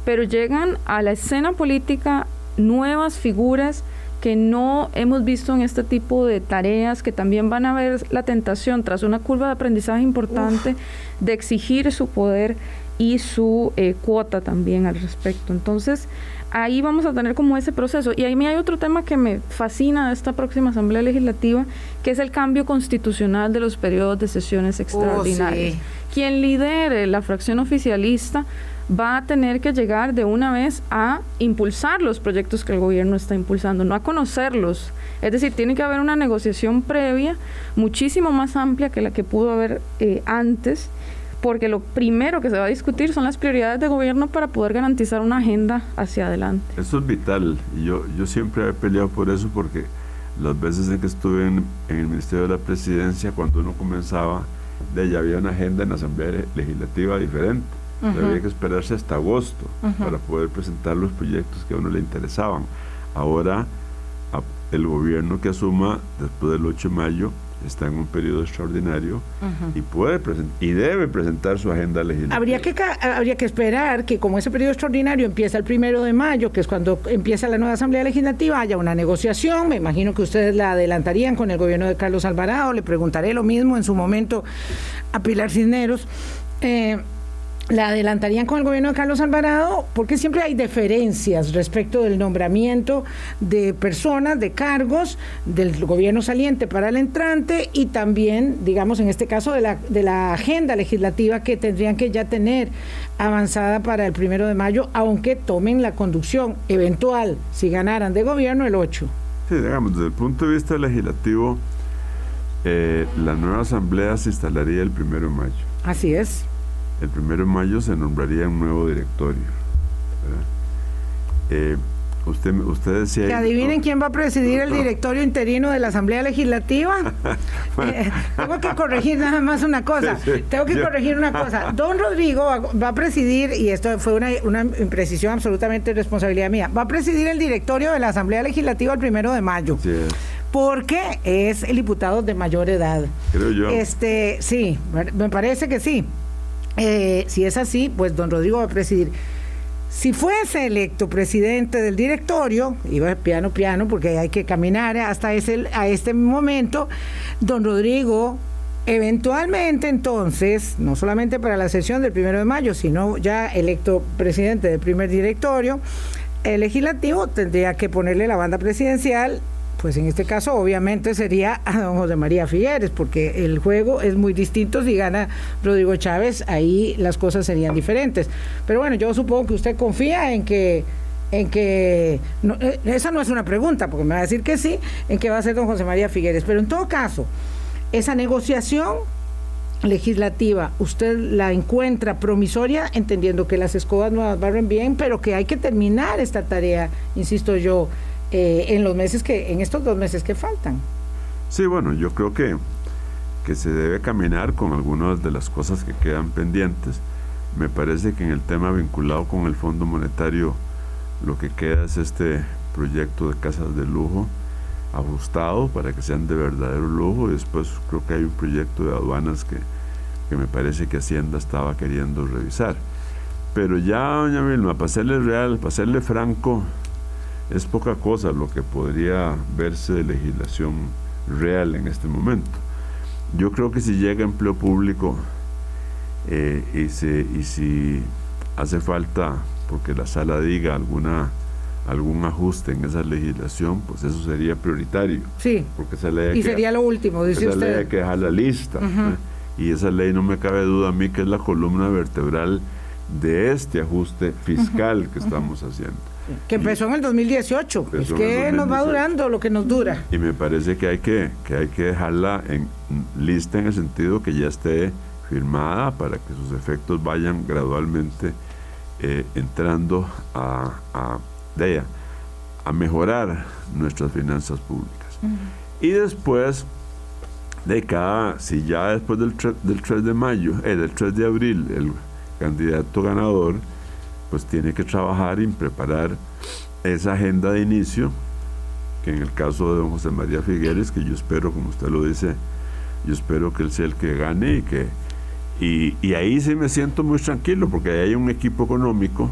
pero llegan a la escena política nuevas figuras que no hemos visto en este tipo de tareas, que también van a ver la tentación tras una curva de aprendizaje importante de exigir su poder y su eh, cuota también al respecto. Entonces, ahí vamos a tener como ese proceso. Y ahí me hay otro tema que me fascina de esta próxima Asamblea Legislativa, que es el cambio constitucional de los periodos de sesiones oh, extraordinarias. Quien lidere la fracción oficialista va a tener que llegar de una vez a impulsar los proyectos que el gobierno está impulsando, no a conocerlos. Es decir, tiene que haber una negociación previa muchísimo más amplia que la que pudo haber eh, antes porque lo primero que se va a discutir son las prioridades de gobierno para poder garantizar una agenda hacia adelante. Eso es vital yo, yo siempre he peleado por eso porque las veces en que estuve en, el Ministerio de la Presidencia, cuando uno comenzaba, de ya había una agenda en la Asamblea Legislativa diferente. Había que esperarse hasta agosto para poder presentar los proyectos que a uno le interesaban. Ahora, el gobierno que asuma después del 8 de mayo está en un periodo extraordinario y puede y debe presentar su agenda legislativa. Habría que habría que esperar que como ese periodo extraordinario empieza el primero de mayo, que es cuando empieza la nueva Asamblea Legislativa, haya una negociación. Me imagino que ustedes la adelantarían con el gobierno de Carlos Alvarado. Le preguntaré lo mismo en su momento a Pilar Cisneros. Eh, la adelantarían con el gobierno de Carlos Alvarado porque siempre hay diferencias respecto del nombramiento de personas, de cargos del gobierno saliente para el entrante y también, digamos, en este caso de la, de la agenda legislativa que tendrían que ya tener avanzada para el primero de mayo, aunque tomen la conducción eventual, si ganaran de gobierno, el 8. Sí, digamos, desde el punto de vista legislativo, eh, la nueva asamblea se instalaría el primero de mayo. Así es el primero de mayo se nombraría un nuevo directorio. Eh, usted, usted decía... Que adivinen quién va a presidir el directorio interino de la Asamblea Legislativa. [laughs] Eh, tengo que corregir nada más una cosa. tengo que corregir una cosa. [laughs] Don Rodrigo va, a presidir, y esto fue una, una imprecisión absolutamente responsabilidad mía, va a presidir el directorio de la Asamblea Legislativa el primero de mayo. porque es el diputado de mayor edad. Creo yo. Este, sí, me parece que sí. Eh, si es así, pues don Rodrigo va a presidir. Si fuese electo presidente del directorio, iba piano piano porque hay que caminar hasta ese, a este momento, don Rodrigo eventualmente entonces, no solamente para la sesión del primero de mayo, sino ya electo presidente del primer directorio, el legislativo tendría que ponerle la banda presidencial pues en este caso obviamente sería a don José María Figueres, porque el juego es muy distinto. Si gana Rodrigo Chávez, ahí las cosas serían diferentes. Pero bueno, yo supongo que usted confía en que en que eh, esa no es una pregunta, porque me va a decir que sí, en que va a ser don José María Figueres. Pero en todo caso, esa negociación legislativa, usted la encuentra promisoria, entendiendo que las escobas no las barren bien, pero que hay que terminar esta tarea, insisto yo, eh, en los meses que, en estos dos meses que faltan. Sí, bueno, yo creo que, que se debe caminar con algunas de las cosas que quedan pendientes. Me parece que en el tema vinculado con el Fondo Monetario, lo que queda es este proyecto de casas de lujo ajustado para que sean de verdadero lujo. Después creo que hay un proyecto de aduanas que, que me parece que Hacienda estaba queriendo revisar. Pero ya, doña Vilma, para serle real, para serle franco, es poca cosa lo que podría verse de legislación real en este momento. Yo creo que si llega empleo público eh, y, si hace falta, porque la sala diga alguna algún ajuste en esa legislación, pues eso sería prioritario. Sí. Porque esa ley y sería lo último, dice esa ley hay que dejar la lista. Y esa ley no me cabe duda a mí que es la columna vertebral de este ajuste fiscal que estamos haciendo. Que empezó en el 2018. Es que nos va durando lo que nos dura. Y me parece que hay que, que hay que dejarla en lista en el sentido que ya esté firmada para que sus efectos vayan gradualmente eh, entrando a, a, de a mejorar nuestras finanzas públicas. Y después de cada, si ya después del 3, del 3 de mayo, eh, del 3 de abril, el candidato ganador, pues tiene que trabajar y preparar esa agenda de inicio, que en el caso de don José María Figueres, que yo espero, como usted lo dice, yo espero que él sea el que gane y que y, ahí sí me siento muy tranquilo porque hay un equipo económico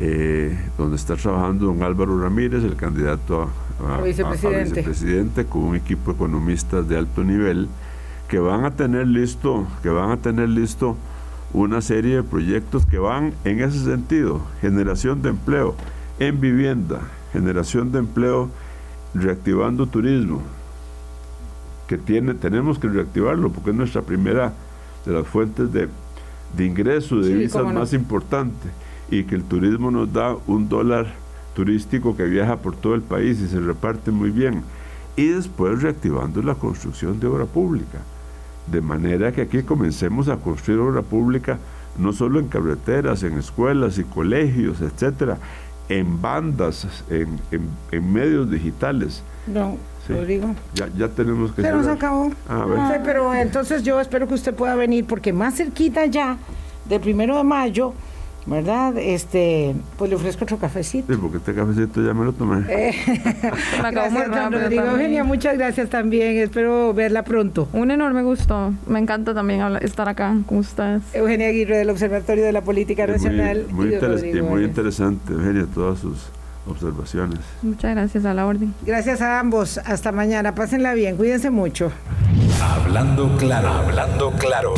eh, donde está trabajando don Álvaro Ramírez, el candidato a, vicepresidente. con un equipo de economistas de alto nivel que van a tener listo, que van a tener listo una serie de proyectos que van en ese sentido, generación de empleo en vivienda, generación de empleo reactivando turismo, que tiene, tenemos que reactivarlo porque es nuestra primera de las fuentes de, de ingreso, de divisas más importantes, y que el turismo nos da un dólar turístico que viaja por todo el país y se reparte muy bien. Y después reactivando la construcción de obra pública. De manera que aquí comencemos a construir obra pública no solo en carreteras, en escuelas y colegios, etcétera, en bandas, en, en medios digitales. No digo. Ya, ya tenemos que... Se nos acabó. Ah, pero entonces yo espero que usted pueda venir porque más cerquita ya del primero de mayo ¿verdad? Este, pues le ofrezco otro cafecito. Sí, porque este cafecito ya me lo tomé. Eh, [laughs] gracias, Rodrigo. Eugenia, muchas gracias también. Espero verla pronto. Un enorme gusto. Me encanta también estar acá con ustedes. Eugenia Aguirre del Observatorio de la Política Nacional. Muy, y muy interesante, Eugenia, todas sus observaciones. Muchas gracias a la orden. Gracias a ambos. Hasta mañana. Pásenla bien. Cuídense mucho. Hablando claro, hablando claro.